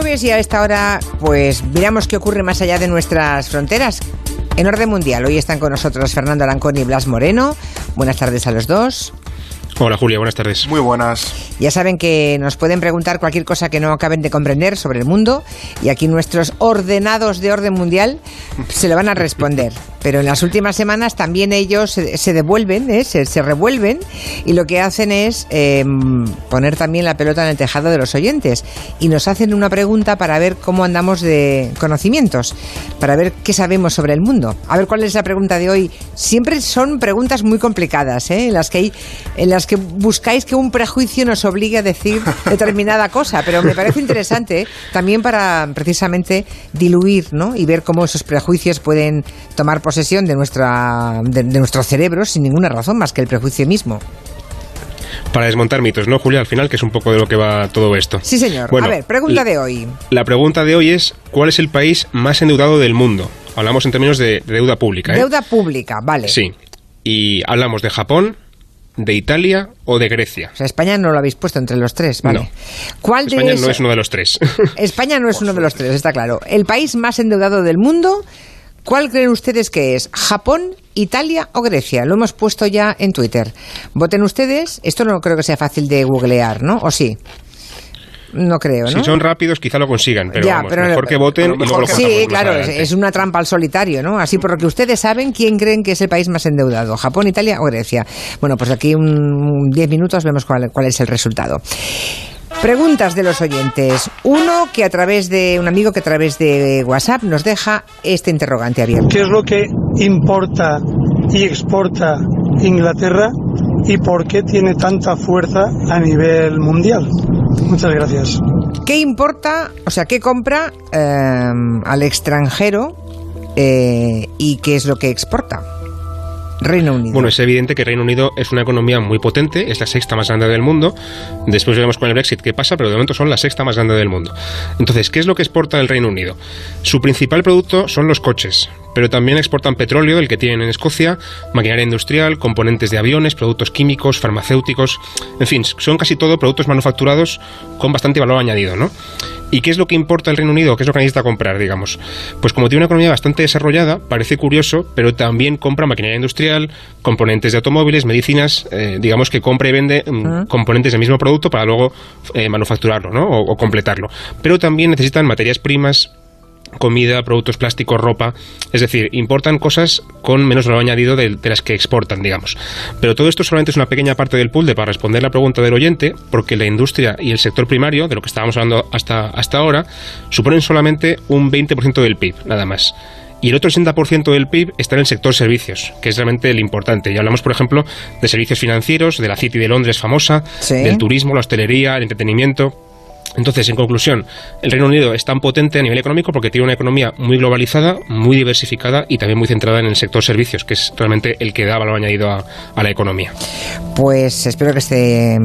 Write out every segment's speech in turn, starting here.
jueves y a esta hora pues miramos qué ocurre más allá de nuestras fronteras. En orden mundial, hoy están con nosotros Fernando Arancón y Blas Moreno. Buenas tardes a los dos. Hola Julia, buenas tardes. Muy buenas. Ya saben que nos pueden preguntar cualquier cosa que no acaben de comprender sobre el mundo y aquí nuestros ordenados de orden mundial se lo van a responder. Pero en las últimas semanas también ellos se, devuelven, ¿eh? se, revuelven y lo que hacen es em, poner también la pelota en el tejado de los oyentes y nos hacen una pregunta para ver cómo andamos de conocimientos, para ver qué sabemos sobre el mundo. A ver cuál es la pregunta de hoy. Siempre son preguntas muy complicadas, ¿eh? en las que hay, en las que buscáis que un prejuicio nos obligue a decir determinada cosa, pero me parece interesante también para precisamente diluir ¿no? y ver cómo esos prejuicios pueden tomar posesión de, nuestra, de, nuestro cerebro sin ninguna razón más que el prejuicio mismo para desmontar mitos, ¿no, Julia? Al final, que es un poco de lo que va todo esto. Sí, señor. a ver, pregunta de hoy. La pregunta de hoy es, ¿cuál es el país más endeudado del mundo? Hablamos en términos de, deuda pública. ¿eh? Deuda pública, vale. Sí. Y hablamos de Japón, de Italia o de Grecia. O sea, España no lo habéis puesto entre los tres, ¿vale? No. ¿Cuál España no es uno de los tres. España no es uno de los tres, está claro. El país más endeudado del mundo, ¿cuál creen ustedes que es? ¿Japón, Italia o Grecia? Lo hemos puesto ya en Twitter. Voten ustedes. Esto no creo que sea fácil de googlear, ¿no? ¿O sí? No creo, ¿no? Si son rápidos, quizá lo consigan, pero, mejor que voten y luego lo Sí, claro, es, una trampa al solitario, ¿no? Así por lo que ustedes saben, ¿quién creen que es el país más endeudado? ¿Japón, Italia o Grecia? Bueno, pues aquí un 10 minutos vemos cuál, cuál es el resultado. Preguntas de los oyentes. Uno que a través de un amigo que a través de WhatsApp nos deja este interrogante abierto. ¿Qué es lo que importa y exporta Inglaterra y por qué tiene tanta fuerza a nivel mundial? Muchas gracias. ¿Qué importa, o sea, qué compra eh, al extranjero eh, y qué es lo que exporta? Reino Unido. Bueno, es evidente que Reino Unido es una economía muy potente, es la sexta más grande del mundo. Después veremos con el Brexit qué pasa, pero de momento son la sexta más grande del mundo. Entonces, ¿qué es lo que exporta el Reino Unido? Su principal producto son los coches, pero también exportan petróleo, del que tienen en Escocia, maquinaria industrial, componentes de aviones, productos químicos, farmacéuticos, en fin, son casi todo productos manufacturados con bastante valor añadido, ¿no? ¿Y qué es lo que importa el Reino Unido? ¿Qué es lo que necesita comprar, digamos? Pues como tiene una economía bastante desarrollada, parece curioso, pero también compra maquinaria industrial, componentes de automóviles, medicinas, eh, digamos que compra y vende mm, componentes del mismo producto para luego eh, manufacturarlo, ¿no? o completarlo. Pero también necesitan materias primas, comida, productos plásticos, ropa. Es decir, importan cosas con menos valor añadido de, las que exportan, digamos. Pero todo esto solamente es una pequeña parte del pool de para responder la pregunta del oyente, porque la industria y el sector primario, de lo que estábamos hablando hasta, hasta ahora, suponen solamente un 20% del PIB, nada más. Y el otro 80% del PIB está en el sector servicios, que es realmente el importante. Y hablamos, por ejemplo, de servicios financieros, de la City de Londres famosa, del turismo, la hostelería, el entretenimiento. Entonces, en conclusión, el Reino Unido es tan potente a nivel económico porque tiene una economía muy globalizada, muy diversificada y también muy centrada en el sector servicios, que es realmente el que da valor añadido a, la economía. Pues espero que esté,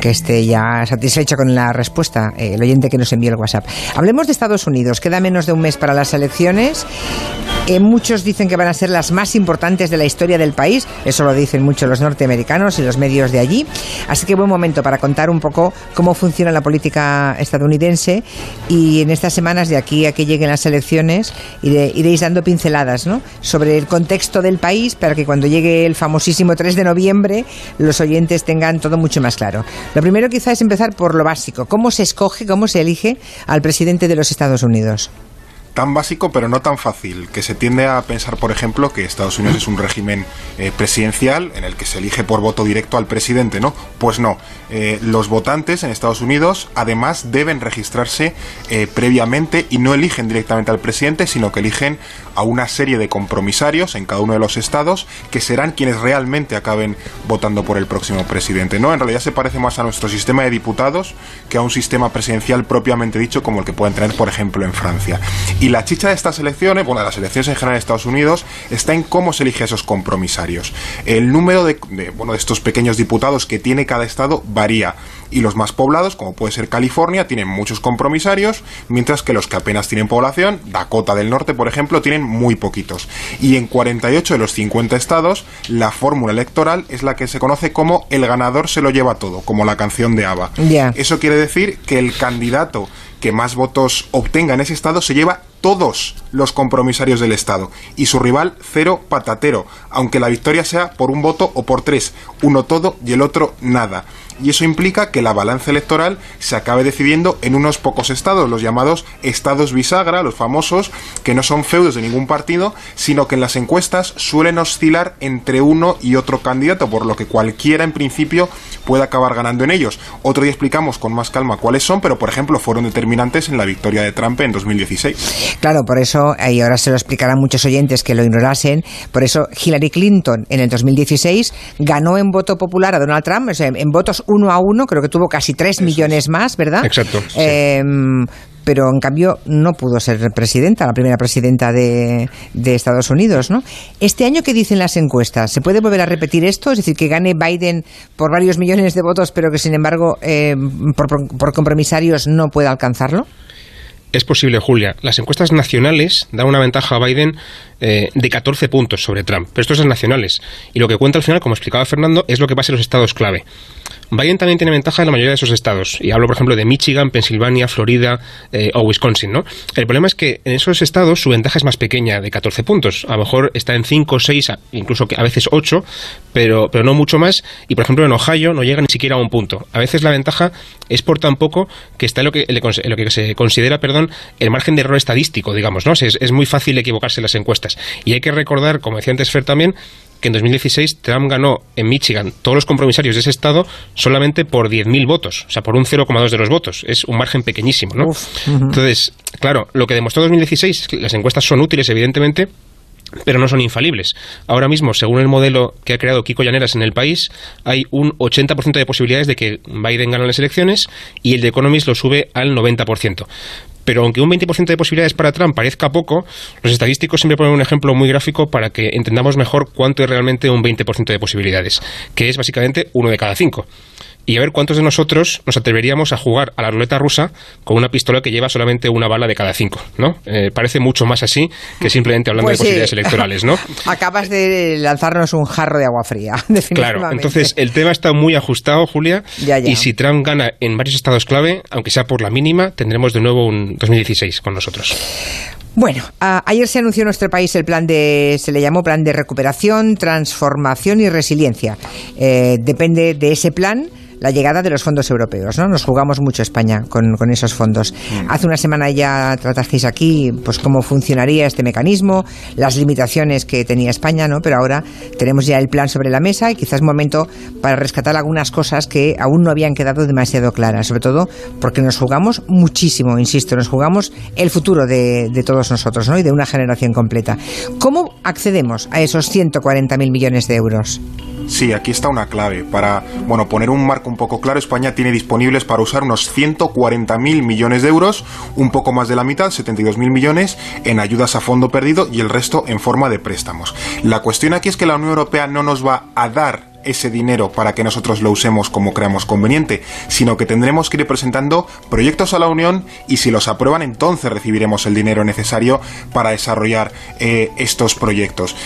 que esté ya satisfecho con la respuesta, eh, el oyente que nos envió el WhatsApp. Hablemos de Estados Unidos. Queda menos de un mes para las elecciones. Muchos dicen que van a ser las más importantes de la historia del país. Eso lo dicen mucho los norteamericanos y los medios de allí. Así que buen momento para contar un poco cómo funciona la política estadounidense y en estas semanas de aquí a que lleguen las elecciones iréis dando pinceladas sobre el contexto del país para que cuando llegue el famosísimo 3 de noviembre los oyentes tengan todo mucho más claro. Lo primero quizá es empezar por lo básico. ¿Cómo se escoge, cómo se elige al presidente de los Estados Unidos? Tan básico pero no tan fácil, que se tiende a pensar, por ejemplo, que Estados Unidos es un régimen eh, presidencial en el que se elige por voto directo al presidente, ¿no? Pues no, eh, los votantes en Estados Unidos además deben registrarse eh, previamente y no eligen directamente al presidente, sino que eligen a una serie de compromisarios en cada uno de los estados que serán quienes realmente acaben votando por el próximo presidente, ¿no? En realidad se parece más a nuestro sistema de diputados que a un sistema presidencial propiamente dicho como el que pueden tener, por ejemplo, en Francia. Y la chicha de estas elecciones, bueno, de las elecciones en general en Estados Unidos, está en cómo se elige a esos compromisarios. El número de, bueno, de estos pequeños diputados que tiene cada estado varía. Y los más poblados, como puede ser California, tienen muchos compromisarios, mientras que los que apenas tienen población, Dakota del Norte, por ejemplo, tienen muy poquitos. Y en 48 de los 50 estados, la fórmula electoral es la que se conoce como el ganador se lo lleva todo, como la canción de ABBA. Eso quiere decir que el candidato que más votos obtenga en ese estado se lleva todos los compromisarios del Estado y su rival cero patatero, aunque la victoria sea por un voto o por tres, uno todo y el otro nada y eso implica que la balanza electoral se acabe decidiendo en unos pocos estados, los llamados estados bisagra, los famosos, que no son feudos de ningún partido, sino que en las encuestas suelen oscilar entre uno y otro candidato, por lo que cualquiera en principio puede acabar ganando en ellos. Otro día explicamos con más calma cuáles son, pero por ejemplo fueron determinantes en la victoria de Trump en 2016. Claro, por eso, y ahora se lo explicarán muchos oyentes que lo ignorasen, por eso Hillary Clinton en el 2016 ganó en voto popular a Donald Trump, o sea, en votos uno a uno, creo que tuvo casi tres millones más, ¿verdad? Exacto. Em, pero en cambio no pudo ser presidenta, la primera presidenta de, Estados Unidos, ¿no? Este año, ¿qué dicen las encuestas? ¿Se puede volver a repetir esto? Es decir, que gane Biden por varios millones de votos, pero que sin embargo em, por, por compromisarios no pueda alcanzarlo? Es posible, Julia. Las encuestas nacionales dan una ventaja a Biden eh, de 14 puntos sobre Trump, pero esto es nacionales. Y lo que cuenta al final, como explicaba Fernando, es lo que pasa en los estados clave. Biden también tiene ventaja en la mayoría de esos estados. Y hablo, por ejemplo, de Michigan, Pensilvania, Florida eh, o Wisconsin, ¿no? El problema es que en esos estados su ventaja es más pequeña, de 14 puntos. A lo mejor está en 5, 6, incluso a veces 8, pero, pero no mucho más. Y, por ejemplo, en Ohio no llega ni siquiera a un punto. A veces la ventaja es por tan poco que está en lo que, lo que se considera, perdón, el margen de error estadístico, digamos, ¿no? Es, es muy fácil equivocarse en las encuestas. Y hay que recordar, como decía antes Fer también, que en 2016 Trump ganó en Michigan todos los compromisarios de ese estado solamente por 10.000 votos, o sea, por un 0,2 de los votos. Es un margen pequeñísimo, ¿no? Entonces, claro, lo que demostró 2016 es que las encuestas son útiles, evidentemente, pero no son infalibles. Ahora mismo, según el modelo que ha creado Kiko Llaneras en el país, hay un 80% de posibilidades de que Biden gane las elecciones y el de Economist lo sube al 90% pero aunque un 20% de posibilidades para Trump parezca poco, los estadísticos siempre ponen un ejemplo muy gráfico para que entendamos mejor cuánto es realmente un 20% de posibilidades, que es básicamente uno de cada cinco y a ver cuántos de nosotros nos atreveríamos a jugar a la ruleta rusa con una pistola que lleva solamente una bala de cada cinco, ¿no? Eh, parece mucho más así que simplemente hablando de pues posibilidades electorales, ¿no? Acabas de lanzarnos un jarro de agua fría, definitivamente. Claro, entonces el tema está muy ajustado, Julia, y si Trump gana en varios estados clave, aunque sea por la mínima, tendremos de nuevo un 2016 con nosotros. Bueno, ayer se anunció en nuestro país el plan de, se le llamó plan de recuperación, transformación y resiliencia. Eh, depende de ese plan la llegada de los fondos europeos, ¿no? Nos jugamos mucho España con, esos fondos. Mm. Hace una semana ya tratasteis aquí pues cómo funcionaría este mecanismo, las limitaciones que tenía España, ¿no? Pero ahora tenemos ya el plan sobre la mesa y quizás momento para rescatar algunas cosas que aún no habían quedado demasiado claras, sobre todo porque nos jugamos muchísimo, insisto, nos jugamos el futuro de, de todos nosotros, ¿no? Y de una generación completa. ¿Cómo accedemos a esos 140.000 millones de euros? Sí, aquí está una clave. Para, bueno, poner un marco un poco claro, España tiene disponibles para usar unos 140.000 millones de euros, un poco más de la mitad, 72.000 millones, en ayudas a fondo perdido y el resto en forma de préstamos. La cuestión aquí es que la Unión Europea no nos va a dar ese dinero para que nosotros lo usemos como creamos conveniente, sino que tendremos que ir presentando proyectos a la Unión y si los aprueban entonces recibiremos el dinero necesario para desarrollar eh, estos proyectos.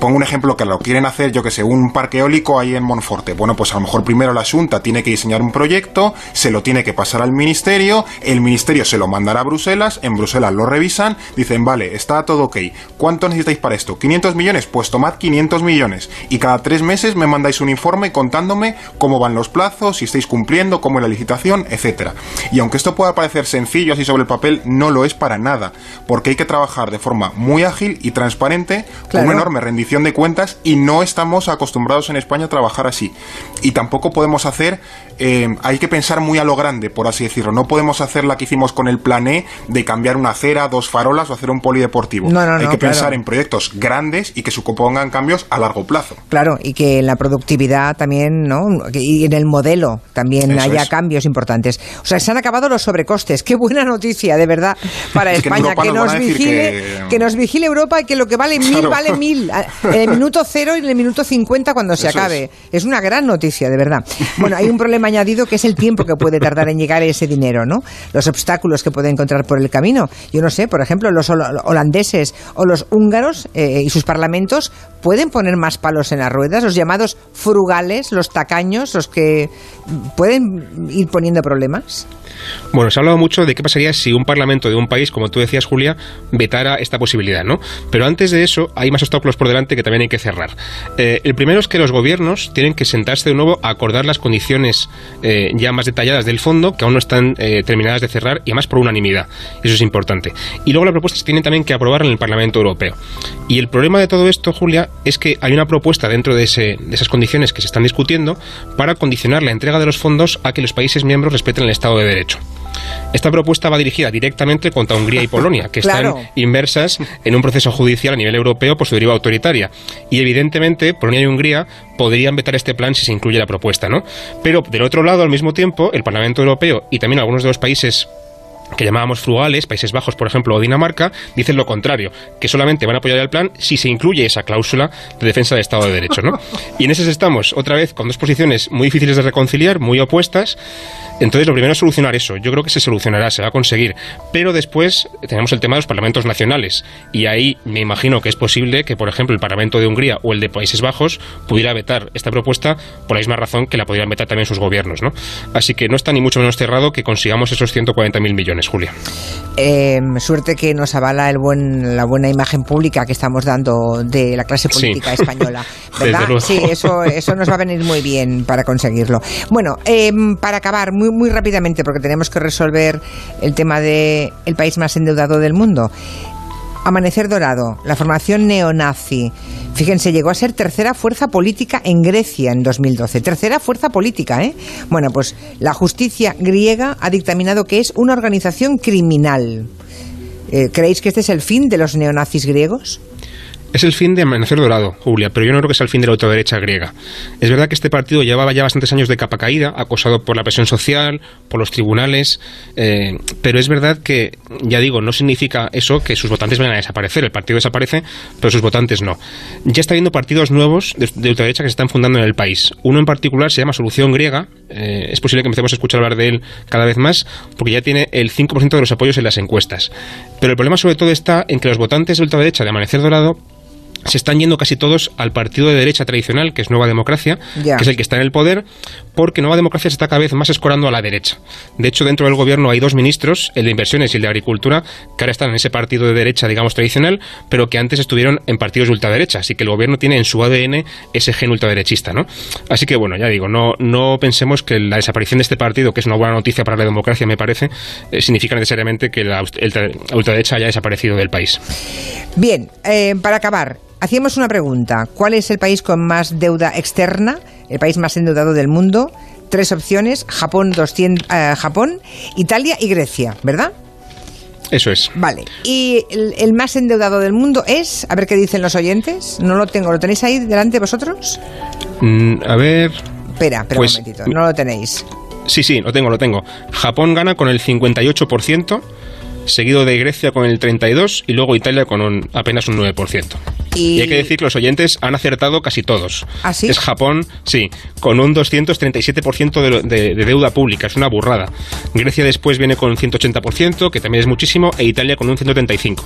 Pongo un ejemplo que lo quieren hacer, yo que sé, un parque eólico ahí en Monforte. Bueno, pues a lo mejor primero la Junta tiene que diseñar un proyecto, se lo tiene que pasar al Ministerio, el Ministerio se lo mandará a Bruselas, en Bruselas lo revisan, dicen, vale, está todo ok. ¿Cuánto necesitáis para esto? ¿500 millones? Pues tomad 500 millones y cada tres meses me mandáis un informe contándome cómo van los plazos, si estáis cumpliendo, cómo es la licitación, etcétera. Y aunque esto pueda parecer sencillo así sobre el papel, no lo es para nada, porque hay que trabajar de forma muy ágil y transparente, con una enorme rendición de cuentas y no estamos acostumbrados en España a trabajar así. Y tampoco podemos hacer, eh, hay que pensar muy a lo grande, por así decirlo. No podemos hacer la que hicimos con el plan E de cambiar una acera, dos farolas o hacer un polideportivo. hay que pensar en proyectos grandes y que supongan cambios a largo plazo. Claro, y que la productividad también, ¿no? Y en el modelo también haya cambios importantes. O sea, se han acabado los sobrecostes. Qué buena noticia, de verdad, para España. Que, nos vigile, que... nos vigile Europa y que lo que vale mil vale mil. En el minuto cero y en el minuto cincuenta cuando se acabe. Es. una gran noticia, de verdad. Bueno, hay un problema añadido que es el tiempo que puede tardar en llegar ese dinero, ¿no? Los obstáculos que puede encontrar por el camino. Yo no sé, por ejemplo, los holandeses o los húngaros eh, y sus parlamentos pueden poner más palos en las ruedas, los llamados frugales, los tacaños, los que pueden ir poniendo problemas? Bueno, se ha hablado mucho de qué pasaría si un parlamento de un país, como tú decías, Julia, vetara esta posibilidad, ¿no? Pero antes de eso, hay más obstáculos por delante que también hay que cerrar. Eh, el primero es que los gobiernos tienen que sentarse de nuevo a acordar las condiciones eh, ya más detalladas del fondo, que aún no están eh, terminadas de cerrar, y además por unanimidad. Eso es importante. Y luego la propuesta se tienen también que aprobar en el Parlamento Europeo. Y el problema de todo esto, Julia, es que hay una propuesta dentro de, ese, de esas condiciones que se están discutiendo para condicionar la entrega de los fondos a que los países miembros respeten el Estado de Derecho. Esta propuesta va dirigida directamente contra Hungría y Polonia, que están inmersas en un proceso judicial a nivel europeo por su deriva autoritaria. Y evidentemente, Polonia y Hungría podrían vetar este plan si se incluye la propuesta, ¿no? Pero del otro lado, al mismo tiempo, el Parlamento Europeo y también algunos de los países que llamábamos frugales, Países Bajos, por ejemplo, o Dinamarca, dicen lo contrario, que solamente van a apoyar el plan si se incluye esa cláusula de defensa del Estado de Derecho, ¿no? Y en ese estamos, otra vez, con dos posiciones muy difíciles de reconciliar, muy opuestas, entonces, lo primero es solucionar eso. Yo creo que se solucionará, se va a conseguir. Pero después tenemos el tema de los parlamentos nacionales. Y ahí me imagino que es posible que, por ejemplo, el Parlamento de Hungría o el de Países Bajos pudiera vetar esta propuesta por la misma razón que la podrían vetar también sus gobiernos. ¿no? Así que no está ni mucho menos cerrado que consigamos esos 140.000 millones, Julia. Em, suerte que nos avala el buen, la buena imagen pública que estamos dando de la clase política española. ¿Verdad? Sí, eso, eso nos va a venir muy bien para conseguirlo. Bueno, em, para acabar, muy muy, rápidamente, porque tenemos que resolver el tema del el país más endeudado del mundo. Amanecer Dorado, la formación neonazi. Fíjense, llegó a ser tercera fuerza política en Grecia en 2012. Tercera fuerza política, ¿eh? Bueno, pues la justicia griega ha dictaminado que es una organización criminal. Eh, ¿Creéis que este es el fin de los neonazis griegos? Es el fin de Amanecer Dorado, Julia, pero yo no creo que sea el fin de la ultraderecha griega. Es verdad que este partido llevaba ya bastantes años de capa caída, acosado por la presión social, por los tribunales, eh, pero es verdad que, ya digo, no significa eso que sus votantes vayan a desaparecer. El partido desaparece, pero sus votantes no. Ya está habiendo partidos nuevos de, ultraderecha que se están fundando en el país. Uno en particular se llama Solución Griega. Eh, es posible que empecemos a escuchar hablar de él cada vez más, porque ya tiene el 5% de los apoyos en las encuestas. Pero el problema sobre todo está en que los votantes de ultraderecha de Amanecer Dorado se están yendo casi todos al partido de derecha tradicional, que es Nueva Democracia, que es el que está en el poder, porque Nueva Democracia se está cada vez más escorando a la derecha. De hecho, dentro del gobierno hay dos ministros, el de Inversiones y el de Agricultura, que ahora están en ese partido de derecha, digamos, tradicional, pero que antes estuvieron en partidos de ultraderecha. Así que el gobierno tiene en su ADN ese gen ultraderechista, ¿no? Así que, bueno, ya digo, no, no pensemos que la desaparición de este partido, que es una buena noticia para la democracia, me parece, eh, significa necesariamente que la, ultraderecha haya desaparecido del país. Bien, eh, para acabar, hacíamos una pregunta. ¿Cuál es el país con más deuda externa? El país más endeudado del mundo. Tres opciones, Japón, 200, eh, Japón, Italia y Grecia, ¿verdad? Eso es. Vale. ¿Y el, más endeudado del mundo es? A ver qué dicen los oyentes. No lo tengo. ¿Lo tenéis ahí delante vosotros? Mm, a ver. Espera, espera un pues, momentito. No lo tenéis. Sí, sí, lo tengo, lo tengo. Japón gana con el 58% seguido de Grecia con el 32% y luego Italia con un, apenas un 9%. Y... hay que decir que los oyentes han acertado casi todos. ¿Ah, sí? Es Japón, sí, con un 237% de, de, deuda pública, es una burrada. Grecia después viene con un 180%, que también es muchísimo, e Italia con un 135%.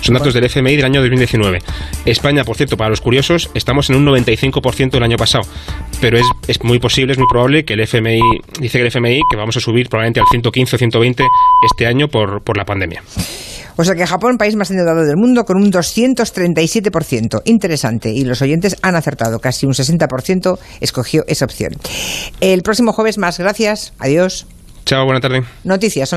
Son datos del FMI del año 2019. España, por cierto, para los curiosos, estamos en un 95% del año pasado. Pero es, es muy posible, es muy probable que el FMI, dice que el FMI, que vamos a subir probablemente al 115 o 120 este año por, por la pandemia. O sea que Japón, país más endeudado del mundo, con un 237%. Interesante. Y los oyentes han acertado. Casi un 60% escogió esa opción. El próximo jueves más. Gracias. Adiós. Chao, buena tarde. Noticias. Son